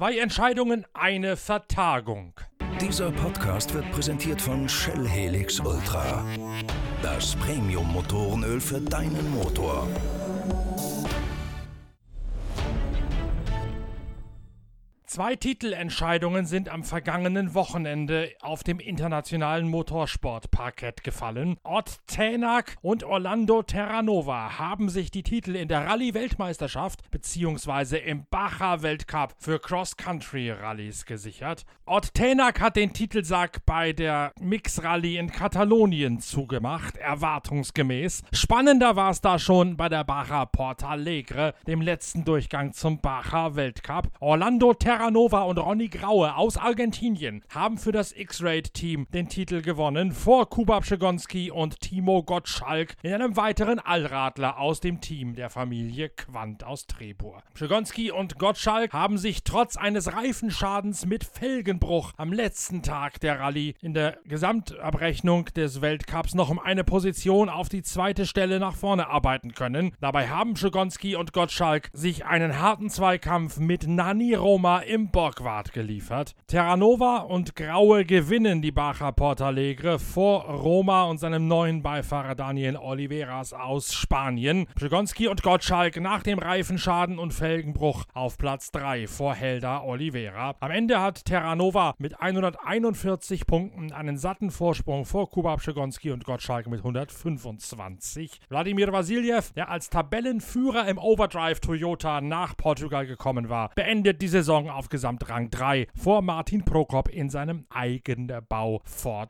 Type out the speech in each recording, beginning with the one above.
Zwei Entscheidungen, eine Vertagung. Dieser Podcast wird präsentiert von Shell Helix Ultra. Das Premium-Motorenöl für deinen Motor. Zwei Titelentscheidungen sind am vergangenen Wochenende auf dem internationalen Motorsportparkett gefallen. Ott Tänak und Orlando Terranova haben sich die Titel in der Rallye-Weltmeisterschaft bzw. im Baja-Weltcup für Cross-Country-Rallyes gesichert. Ott Tänak hat den Titelsack bei der Mix-Rallye in Katalonien zugemacht, erwartungsgemäß. Spannender war es da schon bei der Baja Portalegre, dem letzten Durchgang zum Baja-Weltcup. Orlando Terranova Terranova und Ronny Graue aus Argentinien haben für das X-Raid-Team den Titel gewonnen, vor Kuba Pschegonski und Timo Gottschalk in einem weiteren Allradler aus dem Team der Familie Quandt aus Trebur. Pschegonski und Gottschalk haben sich trotz eines Reifenschadens mit Felgenbruch am letzten Tag der Rallye in der Gesamtabrechnung des Weltcups noch um eine Position auf die zweite Stelle nach vorne arbeiten können. Dabei haben Pschegonski und Gottschalk sich einen harten Zweikampf mit Nani Roma im Borgward geliefert. Terranova und Graue gewinnen die Baja Portalegre vor Roma und seinem neuen Beifahrer Daniel Oliveras aus Spanien. Przygonski und Gottschalk nach dem Reifenschaden und Felgenbruch auf Platz 3 vor Helda Oliveira. Am Ende hat Terranova mit 141 Punkten einen satten Vorsprung vor Kuba Przygonski und Gottschalk mit 125. Wladimir Vasiljev, der als Tabellenführer im Overdrive Toyota nach Portugal gekommen war, beendet die Saison auf Gesamtrang 3 vor Martin Prokop in seinem eigenen Bau Ford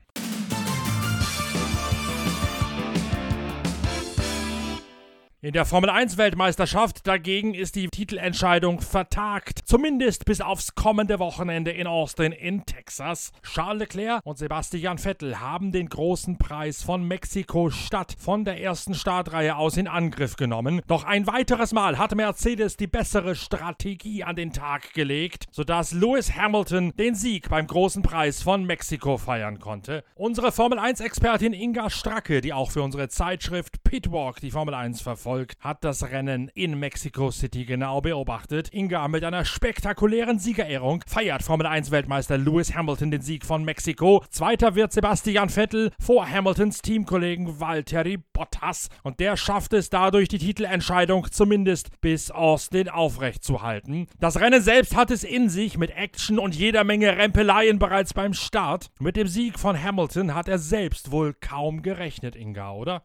In der Formel 1 Weltmeisterschaft dagegen ist die Titelentscheidung vertagt, zumindest bis aufs kommende Wochenende in Austin in Texas. Charles Leclerc und Sebastian Vettel haben den großen Preis von Mexiko-Stadt von der ersten Startreihe aus in Angriff genommen. Doch ein weiteres Mal hat Mercedes die bessere Strategie an den Tag gelegt, sodass Lewis Hamilton den Sieg beim großen Preis von Mexiko feiern konnte. Unsere Formel 1 Expertin Inga Stracke, die auch für unsere Zeitschrift Pitwalk die Formel 1 verfolgt, verfolgt, hat das Rennen in Mexico City genau beobachtet. Inga mit einer spektakulären Siegerehrung feiert Formel 1 Weltmeister Lewis Hamilton den Sieg von Mexiko. Zweiter wird Sebastian Vettel vor Hamiltons Teamkollegen Valtteri Bottas und der schafft es dadurch die Titelentscheidung zumindest bis Austin aufrechtzuhalten. Das Rennen selbst hat es in sich mit Action und jeder Menge Rempeleien bereits beim Start. Mit dem Sieg von Hamilton hat er selbst wohl kaum gerechnet, Inga, oder?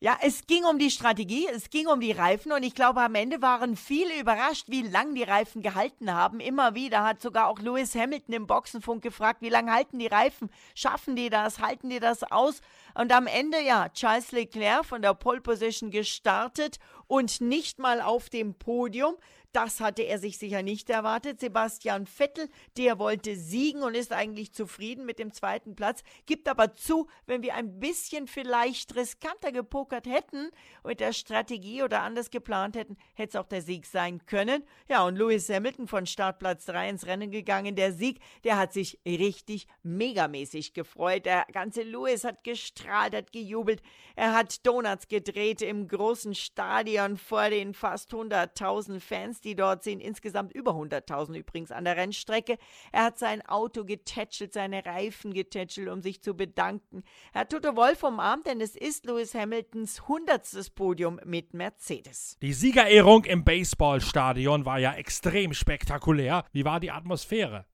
Ja, es ging um die Strategie, es ging um die Reifen und ich glaube, am Ende waren viele überrascht, wie lang die Reifen gehalten haben. Immer wieder hat sogar auch Lewis Hamilton im Boxenfunk gefragt, wie lange halten die Reifen? Schaffen die das? Halten die das aus? Und am Ende, ja, Charles Leclerc von der Pole Position gestartet und nicht mal auf dem Podium. Das hatte er sich sicher nicht erwartet. Sebastian Vettel, der wollte siegen und ist eigentlich zufrieden mit dem zweiten Platz, gibt aber zu, wenn wir ein bisschen vielleicht riskanter gepokert hätten mit der Strategie oder anders geplant hätten, hätte es auch der Sieg sein können. Ja, und Lewis Hamilton von Startplatz 3 ins Rennen gegangen. Der Sieg, der hat sich richtig megamäßig gefreut. Der ganze Lewis hat gestrahlt, hat gejubelt. Er hat Donuts gedreht im großen Stadion vor den fast 100.000 Fans Fans, die dort sind, insgesamt über 100.000 übrigens an der Rennstrecke. Er hat sein Auto getätschelt, seine Reifen getätschelt, um sich zu bedanken. Er hat Toto Wolf umarmt, denn es ist Lewis Hamiltons 100. Podium mit Mercedes. Die Siegerehrung im Baseballstadion war ja extrem spektakulär. Wie war die Atmosphäre?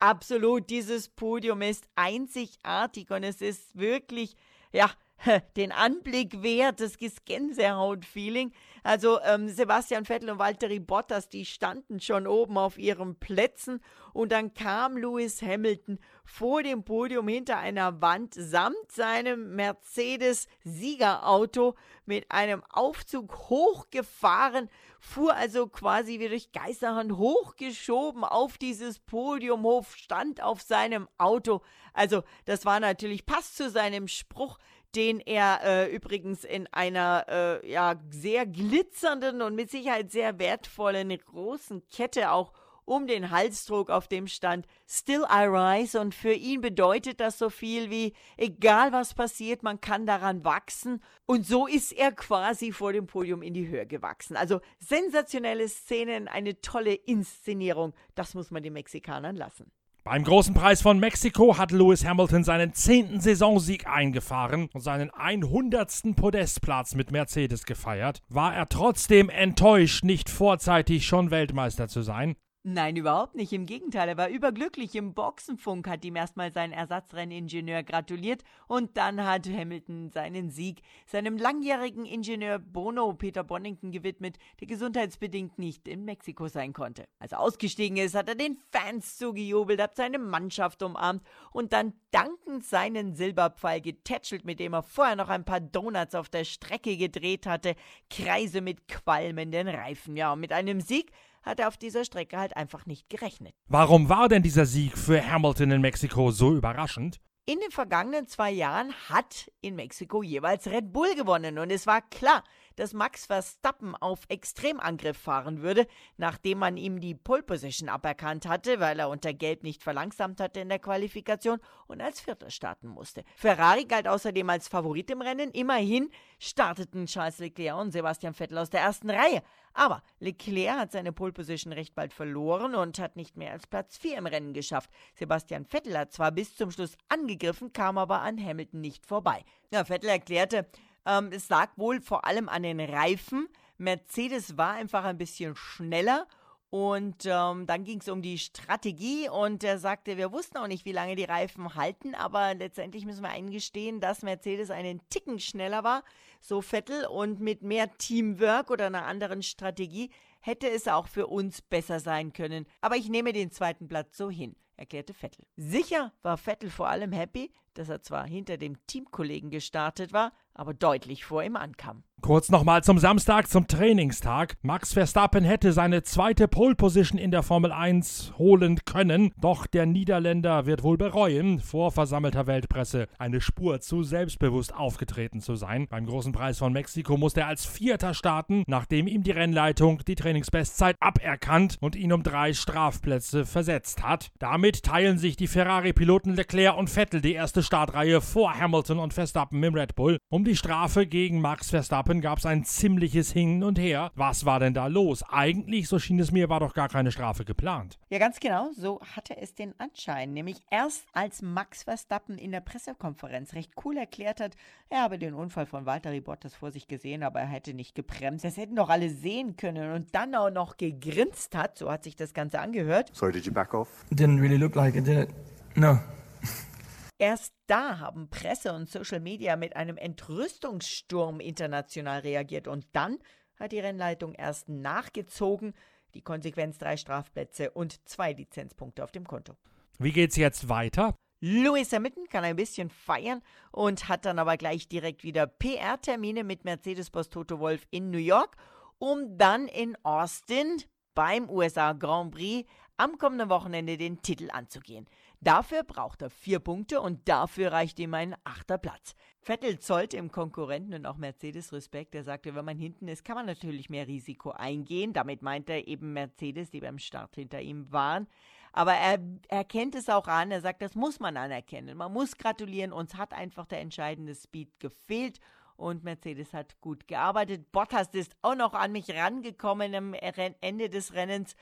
Absolut, dieses Podium ist einzigartig und es ist wirklich, ja, den Anblick wert, das Gänsehaut-Feeling. Also ähm, Sebastian Vettel und Valtteri Bottas, die standen schon oben auf ihren Plätzen und dann kam Lewis Hamilton vor dem Podium hinter einer Wand samt seinem Mercedes-Siegerauto mit einem Aufzug hochgefahren, fuhr also quasi wie durch Geisterhand hochgeschoben auf dieses Podium hoch, stand auf seinem Auto. Also das war natürlich, passt zu seinem Spruch, den er äh, übrigens in einer äh, ja, sehr glitzernden und mit Sicherheit sehr wertvollen großen Kette auch um den Halsdruck, auf dem stand Still I Rise und für ihn bedeutet das so viel wie egal was passiert, man kann daran wachsen und so ist er quasi vor dem Podium in die Höhe gewachsen. Also sensationelle Szenen, eine tolle Inszenierung, das muss man den Mexikanern lassen. Beim großen Preis von Mexiko hat Lewis Hamilton seinen zehnten Saisonsieg eingefahren und seinen 100. Podestplatz mit Mercedes gefeiert. War er trotzdem enttäuscht, nicht vorzeitig schon Weltmeister zu sein? Nein, überhaupt nicht. Im Gegenteil, er war überglücklich. Im Boxenfunk hat ihm erstmal sein Ersatzrenningenieur gratuliert und dann hat Hamilton seinen Sieg seinem langjährigen Ingenieur Bono Peter Bonington gewidmet, der gesundheitsbedingt nicht in Mexiko sein konnte. Als er ausgestiegen ist, hat er den Fans zugejubelt, hat seine Mannschaft umarmt und dann dankend seinen Silberpfeil getätschelt, mit dem er vorher noch ein paar Donuts auf der Strecke gedreht hatte, Kreise mit qualmenden Reifen. Ja, und mit einem Sieg hat er auf dieser Strecke halt einfach nicht gerechnet. Warum war denn dieser Sieg für Hamilton in Mexiko so überraschend? In den vergangenen zwei Jahren hat in Mexiko jeweils Red Bull gewonnen und es war klar, dass Max Verstappen auf Extremangriff fahren würde, nachdem man ihm die Pole Position aberkannt hatte, weil er unter Gelb nicht verlangsamt hatte in der Qualifikation und als Vierter starten musste. Ferrari galt außerdem als Favorit im Rennen. Immerhin starteten Charles Leclerc und Sebastian Vettel aus der ersten Reihe. Aber Leclerc hat seine Pole Position recht bald verloren und hat nicht mehr als Platz 4 im Rennen geschafft. Sebastian Vettel hat zwar bis zum Schluss angegriffen, kam aber an Hamilton nicht vorbei. Ja, Vettel erklärte, ähm, es lag wohl vor allem an den Reifen. Mercedes war einfach ein bisschen schneller und ähm, dann ging es um die Strategie und er sagte, wir wussten auch nicht, wie lange die Reifen halten, aber letztendlich müssen wir eingestehen, dass Mercedes einen Ticken schneller war, so Vettel, und mit mehr Teamwork oder einer anderen Strategie hätte es auch für uns besser sein können. Aber ich nehme den zweiten Platz so hin, erklärte Vettel. Sicher war Vettel vor allem happy, dass er zwar hinter dem Teamkollegen gestartet war, aber deutlich vor ihm ankam. Kurz nochmal zum Samstag, zum Trainingstag. Max Verstappen hätte seine zweite Pole Position in der Formel 1 holen können, doch der Niederländer wird wohl bereuen, vor versammelter Weltpresse eine Spur zu selbstbewusst aufgetreten zu sein. Beim großen Preis von Mexiko musste er als Vierter starten, nachdem ihm die Rennleitung die Trainingsbestzeit aberkannt und ihn um drei Strafplätze versetzt hat. Damit teilen sich die Ferrari-Piloten Leclerc und Vettel die erste Startreihe vor Hamilton und Verstappen im Red Bull. Um die Strafe gegen Max Verstappen gab es ein ziemliches Hin und Her. Was war denn da los? Eigentlich, so schien es mir, war doch gar keine Strafe geplant. Ja, ganz genau, so hatte es den Anschein. Nämlich erst als Max Verstappen in der Pressekonferenz recht cool erklärt hat, er habe den Unfall von Valtteri Bottas vor sich gesehen, aber er hätte nicht gebremst. Das hätten doch alle sehen können und dann auch noch gegrinst hat, so hat sich das Ganze angehört. Sorry, did you back off? Didn't really look like it, did it? No. Erst da haben Presse und Social Media mit einem Entrüstungssturm international reagiert und dann hat die Rennleitung erst nachgezogen. Die Konsequenz drei Strafplätze und zwei Lizenzpunkte auf dem Konto. Wie geht's jetzt weiter? Lewis Hamilton kann ein bisschen feiern und hat dann aber gleich direkt wieder PR-Termine mit Mercedes-Boss Toto Wolf in New York, um dann in Austin beim USA Grand Prix am kommenden Wochenende den Titel anzugehen. Dafür braucht er vier Punkte und dafür reicht ihm ein achter Platz. Vettel zollte im Konkurrenten und auch Mercedes Respekt. Er sagte, wenn man hinten ist, kann man natürlich mehr Risiko eingehen. Damit meint er eben Mercedes, die beim Start hinter ihm waren. Aber er erkennt es auch an. Er sagt, das muss man anerkennen. Man muss gratulieren. Uns hat einfach der entscheidende Speed gefehlt und Mercedes hat gut gearbeitet. Bottas ist auch noch an mich rangekommen am Ende des Rennens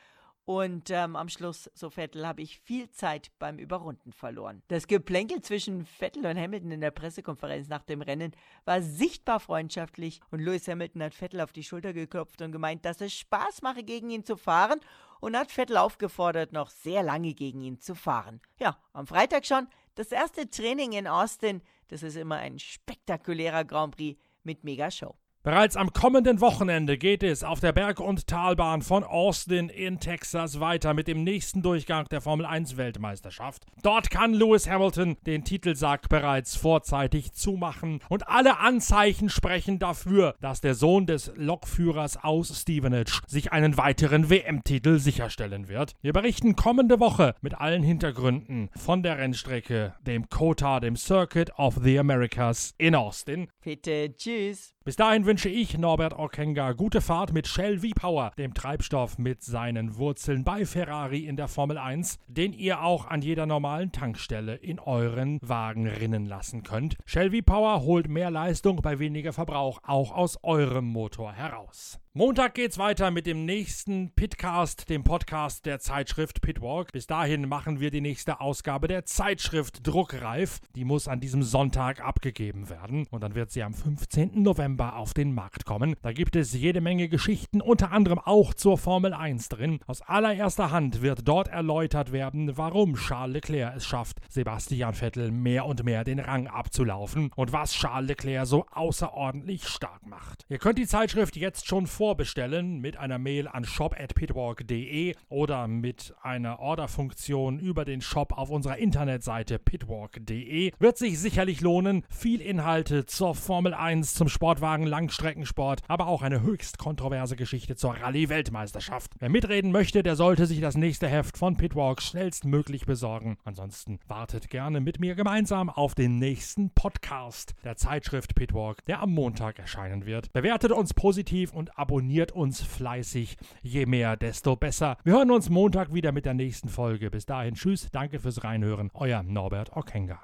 und ähm, am Schluss, so Vettel, habe ich viel Zeit beim Überrunden verloren. Das Geplänkel zwischen Vettel und Hamilton in der Pressekonferenz nach dem Rennen war sichtbar freundschaftlich und Lewis Hamilton hat Vettel auf die Schulter geklopft und gemeint, dass es Spaß mache, gegen ihn zu fahren und hat Vettel aufgefordert, noch sehr lange gegen ihn zu fahren. Ja, am Freitag schon das erste Training in Austin. Das ist immer ein spektakulärer Grand Prix mit Megashow. Bereits am kommenden Wochenende geht es auf der Berg- und Talbahn von Austin in Texas weiter mit dem nächsten Durchgang der Formel 1 Weltmeisterschaft. Dort kann Lewis Hamilton den Titelsack bereits vorzeitig zumachen und alle Anzeichen sprechen dafür, dass der Sohn des Lokführers aus Stevenage sich einen weiteren WM-Titel sicherstellen wird. Wir berichten kommende Woche mit allen Hintergründen von der Rennstrecke, dem COTA, dem Circuit of the Americas in Austin. Bitte, tschüss. Bis dahin wünsche ich Norbert Okenga gute Fahrt mit Shell V-Power, dem Treibstoff mit seinen Wurzeln bei Ferrari in der Formel 1, den ihr auch an jeder normalen Tankstelle in euren Wagen rinnen lassen könnt. Shell V-Power holt mehr Leistung bei weniger Verbrauch auch aus eurem Motor heraus. Montag geht's weiter mit dem nächsten Pitcast, dem Podcast der Zeitschrift Pitwalk. Bis dahin machen wir die nächste Ausgabe der Zeitschrift druckreif. Die muss an diesem Sonntag abgegeben werden und dann wird sie am 15. November auf den Markt kommen. Da gibt es jede Menge Geschichten, unter anderem auch zur Formel 1 drin. Aus allererster Hand wird dort erläutert werden, warum Charles Leclerc es schafft, Sebastian Vettel mehr und mehr den Rang abzulaufen und was Charles Leclerc so außerordentlich stark macht. Ihr könnt die Zeitschrift jetzt schon vor vorbestellen mit einer Mail an shop@pitwalk.de oder mit einer Orderfunktion über den Shop auf unserer Internetseite pitwalk.de. Wird sich sicherlich lohnen. Viel Inhalte zur Formel 1, zum Sportwagen Langstreckensport, aber auch eine höchst kontroverse Geschichte zur Rallye-Weltmeisterschaft. Wer mitreden möchte, der sollte sich das nächste Heft von Pitwalk schnellstmöglich besorgen. Ansonsten wartet gerne mit mir gemeinsam auf den nächsten Podcast der Zeitschrift Pitwalk, der am Montag erscheinen wird. Bewertet uns positiv und abonniert abonniert uns fleißig. Je mehr, desto besser. Wir hören uns Montag wieder mit der nächsten Folge. Bis dahin, tschüss, danke fürs Reinhören. Euer Norbert Okenga.